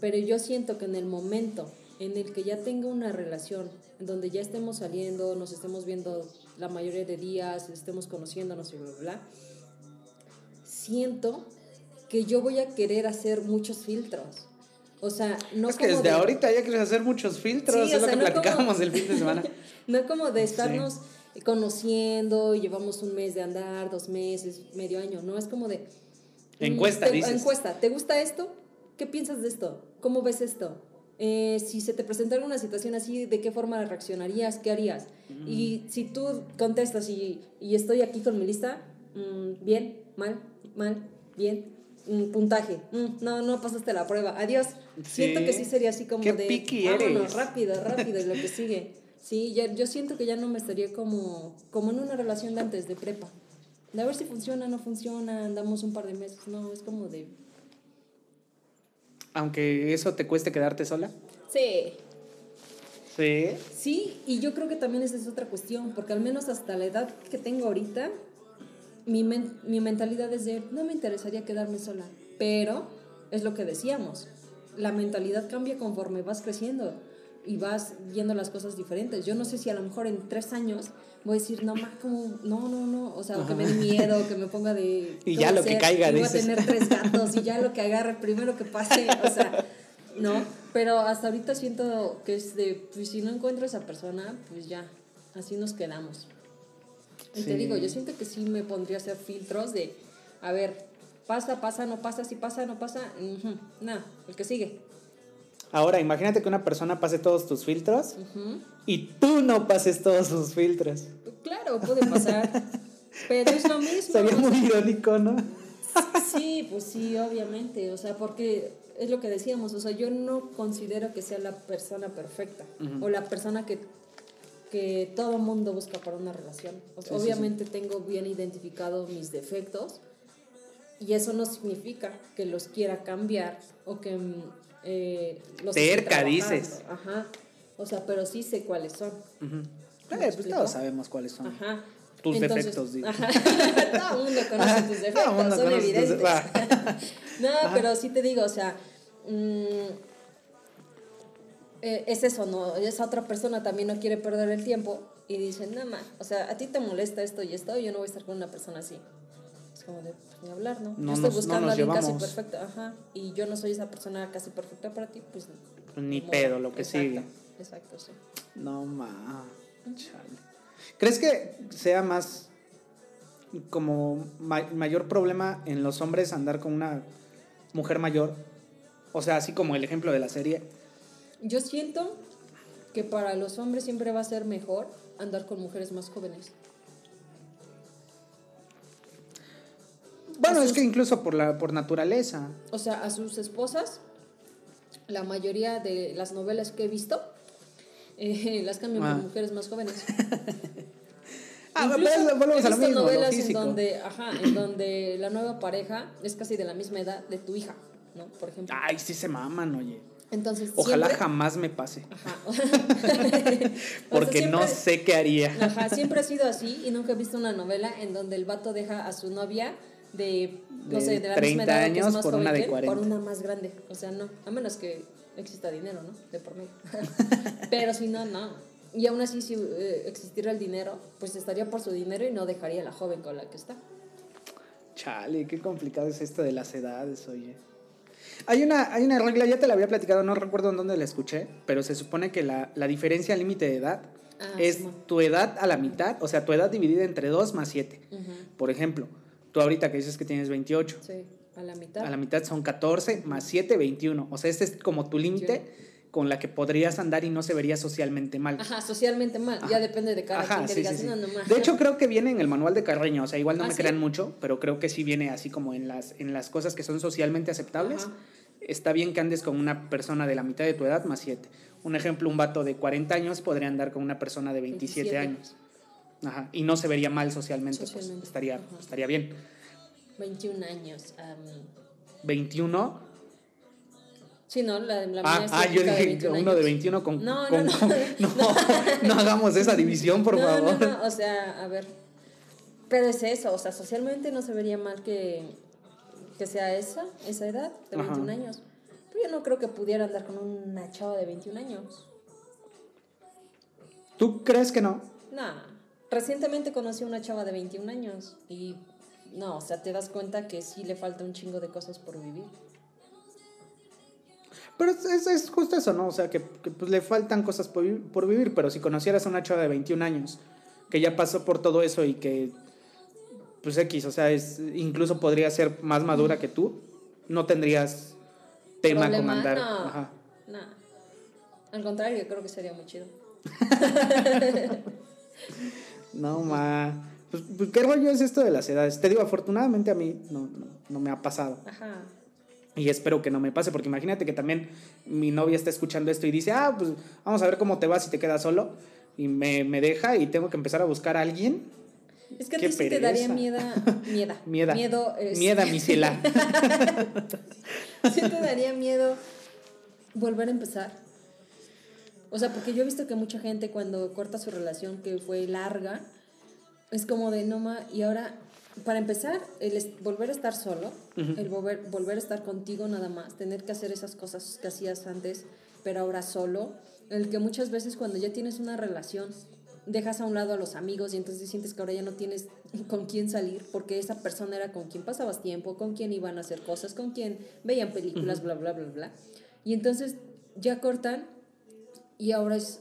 Pero yo siento que en el momento en el que ya tenga una relación, en donde ya estemos saliendo, nos estemos viendo la mayoría de días, estemos conociéndonos y bla, bla, bla, siento que yo voy a querer hacer muchos filtros. O sea, no es que como desde de- ahorita ya quieres hacer muchos filtros, Sí, o es lo sea, que no como- el fin de semana. *laughs* No como de estarnos conociendo y llevamos un mes de andar, dos meses, medio año, no, es como de... Encuesta, te- dices. Encuesta, ¿te gusta esto? ¿Qué piensas de esto? ¿Cómo ves esto? Eh, si se te presentara una situación así, ¿de qué forma reaccionarías? ¿Qué harías? Mm. Y si tú contestas y, y estoy aquí con mi lista, mm, bien, mal, mal, bien, mm, puntaje, mm, no, no pasaste la prueba, adiós. Siento Sí. que sí sería así como Qué de... picky vámonos, eres. rápido, *laughs* rápido, y lo que sigue. Sí, ya, yo siento que ya no me estaría como, como en una relación de antes, de prepa. De a ver si funciona, no funciona, andamos un par de meses. No, es como de... Aunque eso te cueste quedarte sola. Sí, Sí. sí, y yo creo que también esa es otra cuestión, porque al menos hasta la edad que tengo ahorita, mi, men- mi mentalidad es de, no me interesaría quedarme sola. Pero es lo que decíamos, la mentalidad cambia conforme vas creciendo y vas viendo las cosas diferentes. Yo no sé si a lo mejor en tres años voy a decir, no, ma, como, no, no, no, o sea, o que me dé miedo, que me ponga de... *laughs* Y ¿qué ya lo que caiga, Y voy a tener tres *laughs* gatos y ya lo que agarre, primero que pase, o sea, ¿no? Pero hasta ahorita siento que es de, pues si no encuentro a esa persona, pues ya, así nos quedamos. Y te Sí. digo, yo siento que sí me pondría a hacer filtros de, a ver, pasa, pasa, no pasa, si pasa, no pasa, ujú, nada, el que sigue. Ahora, imagínate que una persona pase todos tus filtros y tú no pases todos sus filtros. Claro, puede pasar, *laughs* pero es lo mismo. Sería muy irónico, ¿no? Sí, pues sí, obviamente, o sea, porque es lo que decíamos, o sea, yo no considero que sea la persona perfecta o la persona que, que todo mundo busca para una relación. O sea, Sí, sí, obviamente tengo bien identificados mis defectos y eso no significa que los quiera cambiar o que eh, los trabajando. dices. Ajá, o sea, pero sí sé cuáles son. Ujú. ¿Me Eh, pues todos sabemos cuáles son. Ajá. Tus defectos, digo. Ajá. *laughs* Todo el mundo conoce tus defectos, mundo son conoce evidentes. *laughs* no, pero sí te digo, o sea, mm, eh, es eso, ¿no? Esa otra persona también no quiere perder el tiempo y dice, no, ma, o sea, a ti te molesta esto y esto, yo no voy a estar con una persona así. Como de, pues, ni hablar, ¿no? No yo estoy nos- no buscando nos a alguien casi perfecto, ajá, y yo no soy esa persona casi perfecta para ti, pues... Pues ni pedo, lo que Exacto, sigue. Exacto, sí. No, ma. Chale. ¿Crees que sea más como ma- mayor problema en los hombres andar con una mujer mayor? O sea, así como el ejemplo de la serie. Yo siento que para los hombres siempre va a ser mejor andar con mujeres más jóvenes. Así es que incluso por la por naturaleza. O sea, a sus esposas, la mayoría de las novelas que he visto, *laughs* eh, las cambian Ah. por mujeres más jóvenes. *laughs* Ah, pero volvemos a lo lo novelas en donde, ajá, en donde la nueva pareja es casi de la misma edad de tu hija, ¿no? Por ejemplo. Ay, sí se maman, oye. Entonces, Ojalá siempre- jamás me pase. Ajá. *laughs* O sea, Porque no sé qué haría. Ajá, siempre ha sido así y nunca he visto una novela en donde el vato deja a su novia de, no De sé, de la 30 misma edad o que es años más por una de que él, 40. por una más grande. O sea, no, a menos que exista dinero, ¿no? De por medio. *laughs* Pero si no, no. Y aún así, si eh, existiera el dinero, pues estaría por su dinero y no dejaría a la joven con la que está. Chale, qué complicado es esto de las edades, oye. Hay una, hay una regla, ya te la había platicado, no recuerdo en dónde la escuché, pero se supone que la, la diferencia límite de edad Ah, es Simón. tu edad a la mitad, o sea, tu edad dividida entre 2 más 7. Ujú, Por ejemplo, tú ahorita que dices que tienes 28, Sí, a la mitad. a la mitad son 14 más 7, 21. O sea, este es como tu límite con la que podrías andar y no se vería socialmente mal. Ajá, socialmente mal. Ajá. Ya depende de cada Ajá, quien que sí, digas, sí, sí. no, no más. De hecho, creo que viene en el manual de Carreño, o sea, igual no ¿Ah, me crean mucho, pero creo que sí viene así como en las, en las cosas que son socialmente aceptables. Ajá. Está bien que andes con una persona de la mitad de tu edad más 7. Un ejemplo, un vato de 40 años podría andar con una persona de 27, 27. años. Ajá. Y no se vería mal socialmente, pues, Socialmente. estaría, Ajá. estaría bien. 21 años. am, 21. sí, no, la, la Ah, ah, yo de dije 21 uno de años. 21 con... No, no, con- no. con- *laughs* no, no hagamos esa división, por no, favor. No, no, o sea, a ver. Pero es eso, o sea, socialmente no se vería mal que, que sea esa, esa edad, de Ajá. 21 años. Pero yo no creo que pudiera andar con una chava de 21 años. ¿Tú crees que no? Nah. Recientemente conocí a una chava de 21 años y no, o sea, te das cuenta que sí le falta un chingo de cosas por vivir. Pero es, es- es justo eso, ¿no? O sea, que, que, pues, le faltan cosas por, por vivir, pero si conocieras a una chava de 21 años que ya pasó por todo eso y que, pues X, o sea, es, incluso podría ser más madura que tú, no tendrías tema con ¿Problema? andar. No. Ajá. Nah. Al contrario, creo que sería muy chido. *laughs* *laughs* No, ma. Pues, pues, ¿qué rollo es esto de las edades? Te digo, afortunadamente a mí no, no, no me ha pasado. Ajá. Y espero que no me pase, porque imagínate que también mi novia está escuchando esto y dice, ah, pues vamos a ver cómo te vas si te quedas solo. Y me, me deja y tengo que empezar a buscar a alguien. Es que a Qué ti sí te daría. *laughs* Mieda. Miedo. es- Mieda, mi ciela. *laughs* sí te daría miedo volver a empezar. O sea, porque yo he visto que mucha gente cuando corta su relación que fue larga, es como de no ma, y ahora, para empezar, el volver a estar solo, el volver, volver a estar contigo nada más, tener que hacer esas cosas que hacías antes, pero ahora solo, el que muchas veces cuando ya tienes una relación, dejas a un lado a los amigos y entonces sientes que ahora ya no tienes *laughs* con quién salir, porque esa persona era con quien pasabas tiempo, con quien iban a hacer cosas, con quien veían películas, bla, bla, bla, bla. Y entonces ya cortan y ahora es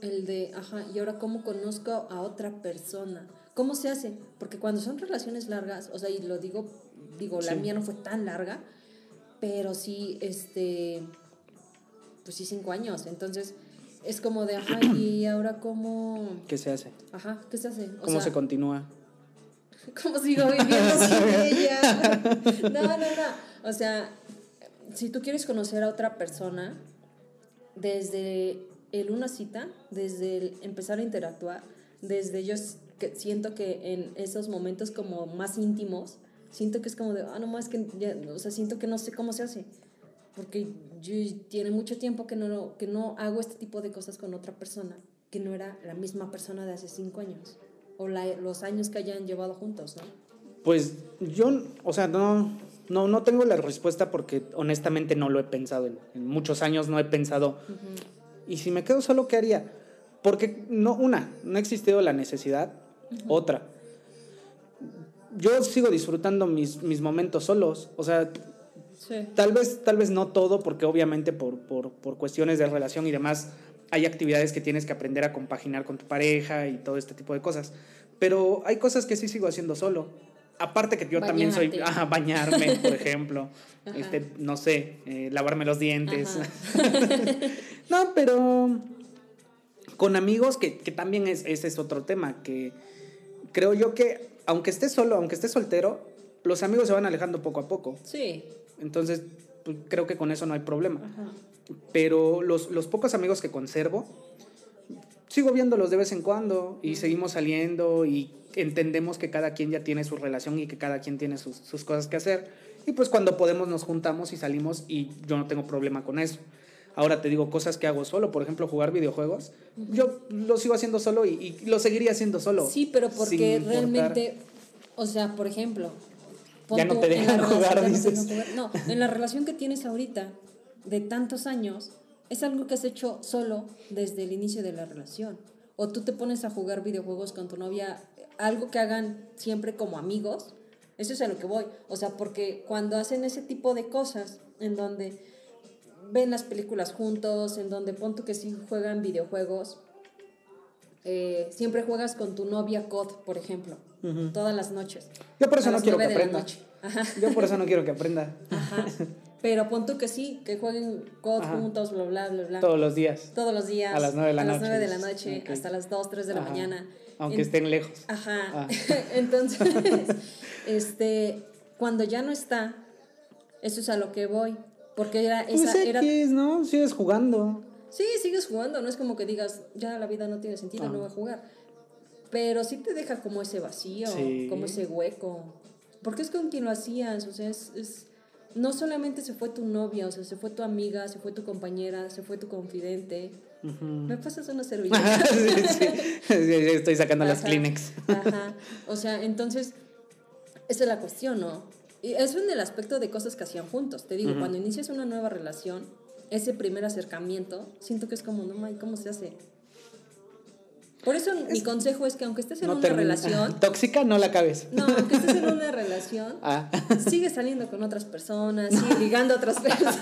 el de, ajá, y ahora cómo conozco a otra persona. ¿Cómo se hace? Porque cuando son relaciones largas, o sea, y lo digo, digo, la mía no fue tan larga, pero sí, este, pues sí, cinco años. Entonces, es como de, ajá, *clears throat* y ahora cómo, ¿Qué se hace? ajá, ¿qué se hace? O ¿Cómo sea, se continúa? *laughs* ¿Cómo sigo viviendo sin *laughs* ella? No, no, no. O sea, si tú quieres conocer a otra persona, desde el una cita, desde el empezar a interactuar, desde yo que siento que en esos momentos como más íntimos, siento que es como de, ah, no más que, ya, o sea, siento que no sé cómo se hace. Porque yo tiene mucho tiempo que no, que no hago este tipo de cosas con otra persona, que no era la misma persona de hace cinco años, o la- los años que hayan llevado juntos, ¿no? Pues yo, o sea, no, no, no tengo la respuesta porque honestamente no lo he pensado. En, en muchos años no he pensado, ¿y si me quedo solo, qué haría? Porque, no, una, no ha existido la necesidad. Otra, yo sigo disfrutando mis, mis momentos solos. O sea, Sí. Tal vez, tal vez no todo, porque obviamente por, por, por cuestiones de relación y demás hay actividades que tienes que aprender a compaginar con tu pareja y todo este tipo de cosas. Pero hay cosas que sí sigo haciendo solo. Aparte que yo también soy ajá, bañarme, por *laughs* ejemplo. Este, no sé, eh, lavarme los dientes. *laughs* No, pero con amigos, que, que también es, ese es otro tema, que creo yo que aunque estés solo, aunque estés soltero, los amigos se van alejando poco a poco. Sí. Entonces, pues, creo que con eso no hay problema. Ajá. Pero los, los pocos amigos que conservo, sigo viéndolos de vez en cuando y seguimos saliendo y entendemos que cada quien ya tiene su relación y que cada quien tiene sus, sus cosas que hacer. Y pues cuando podemos nos juntamos y salimos y yo no tengo problema con eso. Ahora te digo cosas que hago solo, por ejemplo, jugar videojuegos. Yo lo sigo haciendo solo y, y lo seguiría haciendo solo. Sí, pero porque realmente, o sea, por ejemplo, Ya no te dejan jugar, dices. No, en la relación que tienes ahorita, de tantos años, es algo que has hecho solo desde el inicio de la relación. O tú te pones a jugar videojuegos con tu novia, algo que hagan siempre como amigos. Eso es a lo que voy. O sea, porque cuando hacen ese tipo de cosas, en donde ven las películas juntos, en donde pon tú que sí juegan videojuegos, eh, siempre juegas con tu novia COD, por ejemplo, todas las noches. Yo por eso no quiero que aprenda. Yo por eso no quiero que aprenda. Ajá. Pero pon tú que sí, que jueguen COD Ajá. juntos, bla, bla, bla, bla. Todos los días. Todos los días. A las nueve de la a las noche. nueve de la noche, Ok. hasta las 2, 3 de la Ajá. mañana. Aunque En- estén lejos. Ajá. Ah. *laughs* Entonces, este, cuando ya no está, eso es a lo que voy. Porque era Pues esa, era, X, ¿no? Sigues jugando. sí, sigues jugando, no es como que digas, ya la vida no tiene sentido, Ah. no voy a jugar. Pero sí te deja como ese vacío, Sí. como ese hueco. Porque es con quien lo hacías, o sea, es, es- no solamente se fue tu novia, o sea, se fue tu amiga, se fue tu compañera, se fue tu confidente. ¿Me pasas una *laughs* servilleta? sí, sí. Estoy sacando las Kleenex. Ajá. O sea, entonces, esa es la cuestión, ¿no? Y eso en el aspecto de cosas que hacían juntos. Te digo, cuando inicias una nueva relación, ese primer acercamiento, siento que es como, no, may, ¿cómo se hace? Por eso mi consejo es que aunque estés en No una termina- relación, *laughs* Tóxica, no la cabes. no, aunque estés en una *laughs* relación, Ah. sigue saliendo con otras personas, sigue ligando a otras *laughs* personas.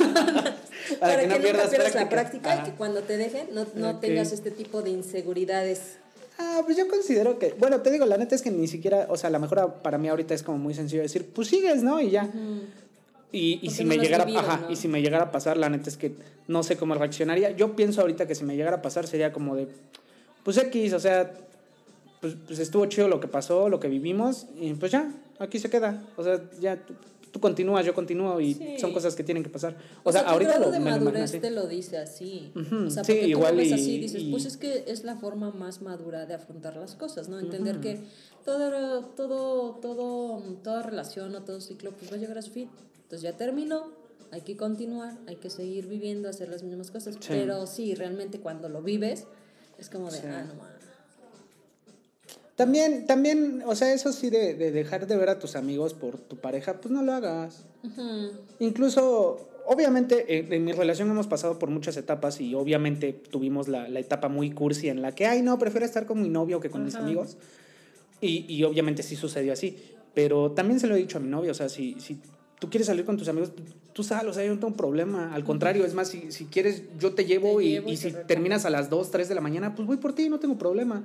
para, que, no pierdas pierdas la práctica. y que cuando te dejen no, no tengas este tipo de inseguridades. Ah, pues yo considero que, bueno, te digo, la neta es que ni siquiera, o sea, la mejor para mí ahorita es como muy sencillo decir, pues sigues, ¿no? Y ya. Y, y si no me llegara, vivido, ajá, ¿no? y si me llegara a pasar, la neta es que no sé cómo reaccionaría. Yo pienso ahorita que si me llegara a pasar sería como de, pues X, o sea, pues, pues estuvo chido lo que pasó, lo que vivimos, y pues ya, aquí se queda. O sea, ya tú, tú continúas, yo continúo y Sí. son cosas que tienen que pasar. O, O, sea, sea, ahorita lo, de lo madurez así. te lo dice así. Ujú, O sea, sí, porque igual tú lo ves así dices, y- pues es que es la forma más madura de afrontar las cosas, ¿no? Entender que todo, todo, todo, toda relación o todo ciclo pues va a llegar a su fin. Entonces ya terminó, hay que continuar, hay que seguir viviendo, hacer las mismas cosas. Sí. Pero sí, realmente cuando lo vives, es como de, Sí. ah, no mames. También, también, o sea, eso sí de, de dejar de ver a tus amigos por tu pareja, pues no lo hagas. Incluso, obviamente, en, en mi relación hemos pasado por muchas etapas y obviamente tuvimos la, la etapa muy cursi en la que, ay, no, prefiero estar con mi novio que con mis amigos. Y, y obviamente sí sucedió así. Pero también se lo he dicho a mi novio, o sea, si, si tú quieres salir con tus amigos, tú sal, o sea, yo no tengo problema. Al contrario, es más, si, si quieres, yo te llevo Te y, llevo y y si terminas a las 2, 3 de la mañana, pues voy por ti, no tengo problema.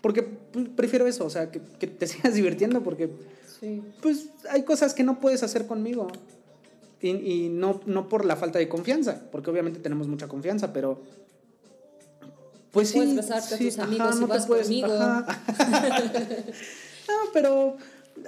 Porque pues, prefiero eso, o sea, que, que te *laughs* sigas divirtiendo porque Sí. pues hay cosas que no puedes hacer conmigo. Y, y no, no por la falta de confianza, porque obviamente tenemos mucha confianza, pero... Pues sí. Puedes besarte a sí, tus amigos y te vas conmigo. ajá. *laughs* *laughs* no, pero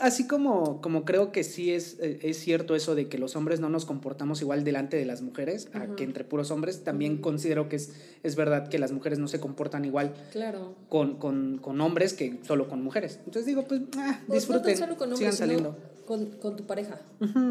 así como, como creo que sí es, eh, es cierto eso de que los hombres no nos comportamos igual delante de las mujeres, a que entre puros hombres, también considero que es, es verdad que las mujeres no se comportan igual Claro. con, con, con hombres que solo con mujeres. Entonces digo, pues ah, Pues disfruten, no solo con sigan hombres, saliendo. sino con, con tu pareja.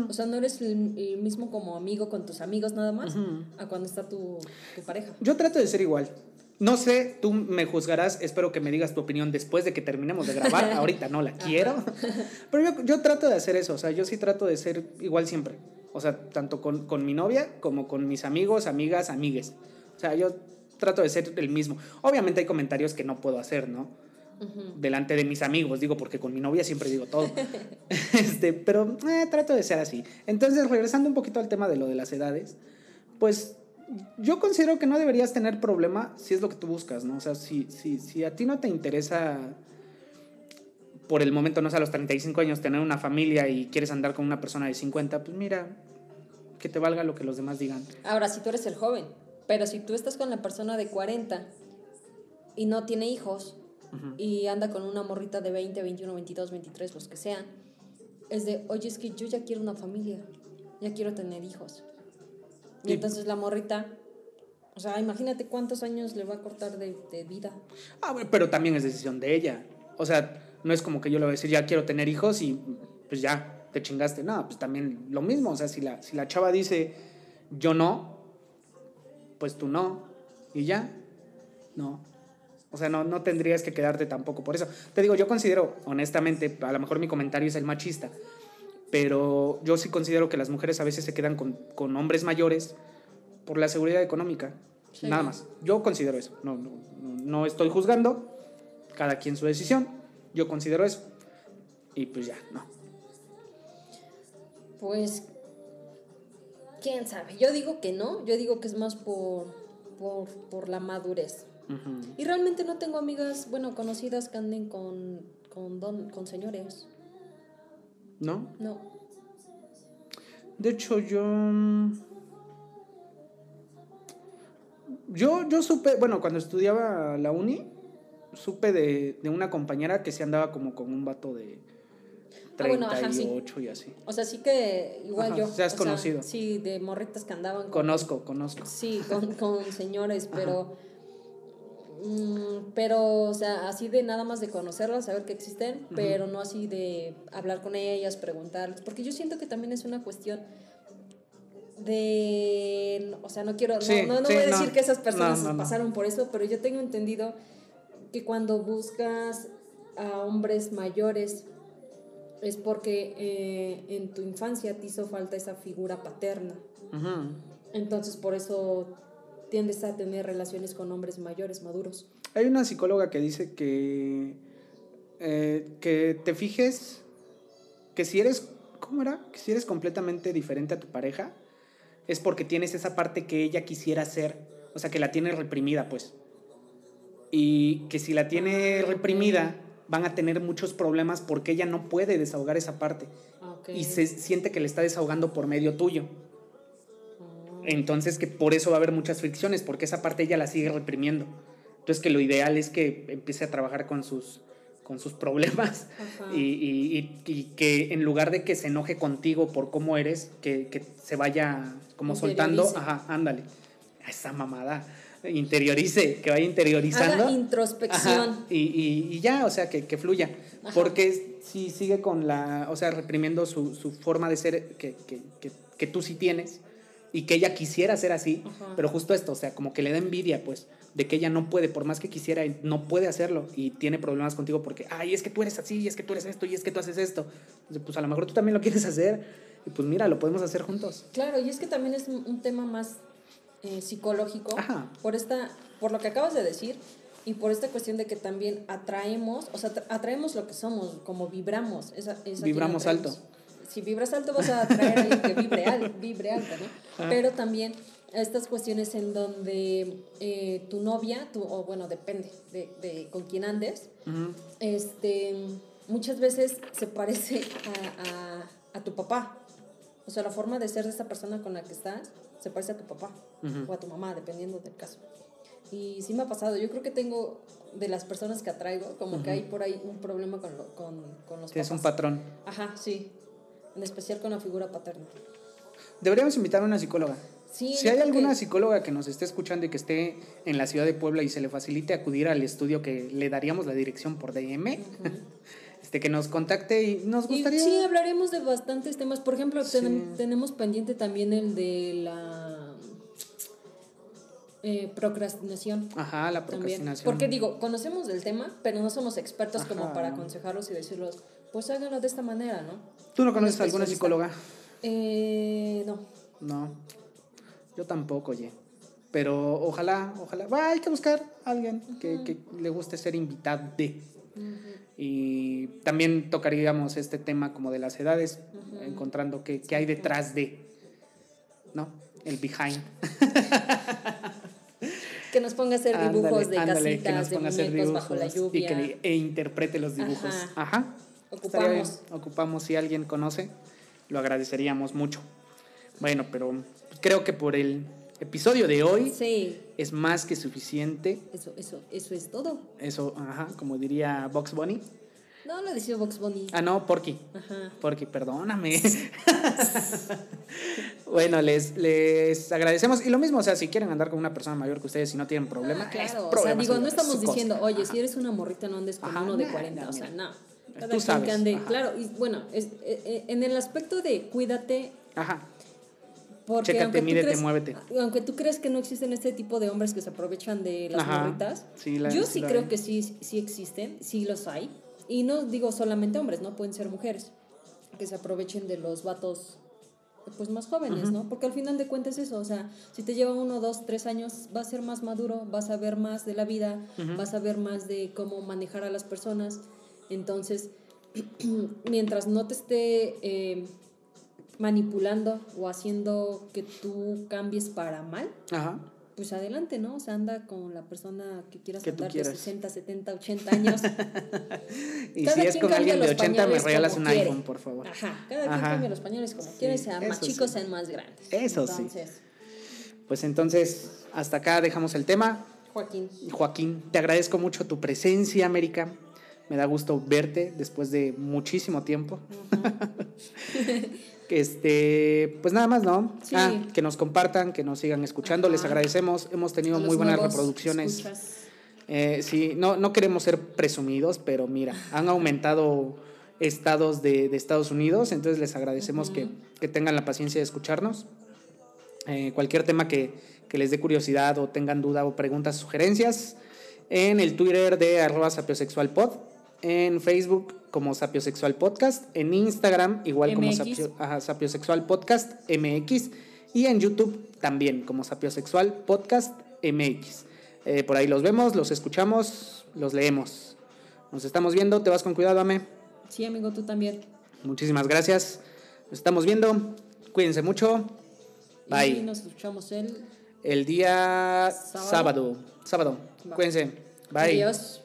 O sea, no eres el, el mismo como amigo con tus amigos nada más a cuando está tu, tu pareja. Yo trato de ser igual. No sé, tú me juzgarás, espero que me digas tu opinión después de que terminemos de grabar. *laughs* Ahorita no la quiero. *laughs* Pero yo, yo trato de hacer eso, o sea, yo sí trato de ser igual siempre. O sea, tanto con, con mi novia como con mis amigos, amigas, amigues. O sea, yo trato de ser el mismo. Obviamente hay comentarios que no puedo hacer, ¿no? Delante de mis amigos, digo, porque con mi novia siempre digo todo. *laughs* este, pero eh, trato de ser así. Entonces, regresando un poquito al tema de lo de las edades, pues yo considero que no deberías tener problema si es lo que tú buscas, ¿no? O sea, si, si, si a ti no te interesa por el momento, no sé, a los 35 años tener una familia y quieres andar con una persona de 50, pues mira, que te valga lo que los demás digan. Ahora, si tú eres el joven, pero si tú estás con la persona de 40 y no tiene hijos y anda con una morrita de 20, 21, 22, 23, los que sean, es de, oye, es que yo ya quiero una familia, ya quiero tener hijos. Y Y- entonces la morrita, o sea, imagínate cuántos años le va a cortar de, de vida. Ah, bueno, pero también es decisión de ella. O sea, no es como que yo le voy a decir, ya quiero tener hijos y pues ya, te chingaste. No, pues también lo mismo. O sea, si la, si la chava dice, yo no, pues tú no. Y ya, no. O sea, no, no tendrías que quedarte tampoco por eso. Te digo, yo considero, honestamente, a lo mejor mi comentario es el machista, pero yo sí considero que las mujeres a veces se quedan con, con hombres mayores por la seguridad económica. Sí. Nada más. Yo considero eso. No, no, no- estoy juzgando. Cada quien su decisión. Yo considero eso. Y pues ya, no. Pues, quién sabe. Yo digo que no, yo digo que es más por, por, por la madurez. Ujú. Y realmente no tengo amigas, bueno, conocidas que anden con, con, don, con señores. ¿No? No. De hecho, yo. Yo, yo supe, bueno, cuando estudiaba la uni, supe de, de una compañera que se andaba como con un vato de Ah, bueno, ajá, 38 sí. y así. O sea, sí que igual Ajá, yo. se has o sea, conocido. sí, de morritas que andaban con. Conozco, conozco. Sí, con, con señores, pero. Mm, pero, o sea, así de nada más de conocerlas, saber que existen, pero no así de hablar con ellas, preguntarles. Porque yo siento que también es una cuestión de. O sea, no quiero. no- Sí, no, no, sí, voy a no. decir que esas personas pasaron por eso, pero yo tengo entendido que cuando buscas a hombres mayores es porque eh, en tu infancia te hizo falta esa figura paterna. Ujú. Entonces por eso tiendes a tener relaciones con hombres mayores, maduros. Hay una psicóloga que dice que, eh, que te fijes que si eres, ¿cómo era? Que si eres completamente diferente a tu pareja, es porque tienes esa parte que ella quisiera ser, o sea, que la tiene reprimida, pues. Y que si la tiene reprimida, van a tener muchos problemas porque ella no puede desahogar esa parte. Y se siente que le está desahogando por medio tuyo. Entonces que por eso va a haber muchas fricciones, porque esa parte ella la sigue reprimiendo. Entonces que lo ideal es que empiece a trabajar con sus, con sus problemas y, y- y- que en lugar de que se enoje contigo por cómo eres, que, que se vaya como soltando, ajá, ándale, esa mamada, interiorice, que vaya interiorizando. Haga introspección. Ajá, y, y- ya, o sea, que, que fluya. Ajá. Porque si sigue con la, o sea, reprimiendo su, su forma de ser que, que, que, que tú sí tienes y que ella quisiera ser así, pero justo esto, o sea, como que le da envidia, pues, de que ella no puede, por más que quisiera, no puede hacerlo y tiene problemas contigo porque, ay, es que tú eres así, y es que tú eres esto, y es que tú haces esto. Entonces, pues a lo mejor tú también lo quieres hacer y pues mira, lo podemos hacer juntos. Claro, y es que también es un tema más eh, psicológico Ajá. por esta, por lo que acabas de decir y por esta cuestión de que también atraemos, o sea, tra- atraemos lo que somos, como vibramos. Esa, es a quien Vibramos alto. Si vibras alto vas a atraer a alguien que vibre, al- vibre alto, ¿no? Pero también estas cuestiones en donde eh, tu novia, tu, o bueno, depende de, de con quién andes, Ujú. este, muchas veces se parece a, a, a tu papá. O sea, la forma de ser de esta persona con la que estás se parece a tu papá Ujú. o a tu mamá, dependiendo del caso. Y sí me ha pasado. Yo creo que tengo, de las personas que atraigo, como que hay por ahí un problema con, lo- con, con los un papás. patrón. Ajá, sí. En especial con la figura paterna. Deberíamos invitar a una psicóloga. Sí, si hay alguna que- psicóloga que nos esté escuchando y que esté en la ciudad de Puebla y se le facilite acudir al estudio que le daríamos la dirección por DM, *laughs* este que nos contacte y nos Y gustaría. sí, hablaremos de bastantes temas. Por ejemplo, Sí. tenemos pendiente también el de la eh, procrastinación. Ajá, la También. procrastinación. Porque digo, conocemos del tema, pero no somos expertos como para aconsejarlos y decirlos, pues háganlo de esta manera, ¿no? ¿Tú no conoces a alguna psicóloga? Eh, no. No. Yo tampoco, oye. Pero ojalá, ojalá. Va, hay que buscar a alguien que, que le guste ser invitado de. Y también tocaríamos este tema como de las edades, encontrando qué, qué hay detrás de, ¿no? El behind. *laughs* Que nos ponga a hacer dibujos Ándale, de ándale, que casitas, nos de ponga hacer muñecos bajo la y lluvia. que le- e interprete los dibujos. Ajá. Ajá. Ocupamos. Ocupamos si alguien conoce, lo agradeceríamos mucho. Bueno, pero creo que por el episodio de hoy Sí, es más que suficiente. eso, eso, eso es todo. Eso, ajá, como diría Box Bunny. No lo decía Box Bunny. Ah, no, Porky. Ajá. Porky, perdóname. *laughs* bueno, les, les agradecemos. Y lo mismo, o sea, si quieren andar con una persona mayor que ustedes y no tienen problema, Ah, claro, es o sea, digo, no es estamos diciendo, oye, Ajá. si eres una morrita no andes con Ajá, uno de no, 40, no, o sea, no. Tú Cada quien sabes, ande, claro, y bueno, es, eh, eh, en el aspecto de cuídate, Ajá. porque Chécate, aunque tú mídete, crees- muévete. Aunque tú crees que no existen este tipo de hombres que se aprovechan de las Ajá, morritas, sí, la- yo sí creo hay. que sí, sí existen, sí los hay. Y no digo solamente hombres, no pueden ser mujeres que se aprovechen de los vatos pues más jóvenes, ¿no? Porque al final de cuentas es eso, o sea, si te lleva uno, dos, tres años, vas a ser más maduro, vas a ver más de la vida, vas a ver más de cómo manejar a las personas. Entonces, *clears throat* mientras no te esté eh, manipulando o haciendo que tú cambies para mal, Ajá. pues adelante, ¿no? O sea, anda con la persona que quieras Que andar quieras. de 60, 70, 80 años. *laughs* Y Cada si es quien con alguien de los 80, me regalas un quiere. iPhone, por favor. Ajá, cada quien cambia los pañales como quiere, sean más chicos, sí. sean más grandes. Eso sí. Entonces, Pues entonces, hasta acá dejamos el tema. Joaquín, Joaquín, te agradezco mucho tu presencia, América. Me da gusto verte después de muchísimo tiempo. *laughs* Este, pues nada más, ¿no? Sí. Ah, que nos compartan, que nos sigan escuchando. Les agradecemos. Hemos tenido muy buenas reproducciones. Eh, sí, no, no queremos ser presumidos, pero mira, han aumentado estados de, de Estados Unidos, entonces les agradecemos que, que tengan la paciencia de escucharnos. Eh, cualquier tema que, que les dé curiosidad o tengan duda o preguntas, sugerencias, en el Twitter de arroba sapiosexualpod, en Facebook como Sapiosexual Podcast, en Instagram igual como. Sapio- ajá, Sapiosexual Podcast MX y en YouTube también como Sapiosexual Podcast MX. Eh, por ahí los vemos, los escuchamos, los leemos. Nos estamos viendo, te vas con cuidado, Ame. Sí, amigo, tú también. Muchísimas gracias. Nos estamos viendo. Cuídense mucho. Bye. Y nos escuchamos el El día Sábado. sábado. Sábado. Cuídense. Bye. Adiós.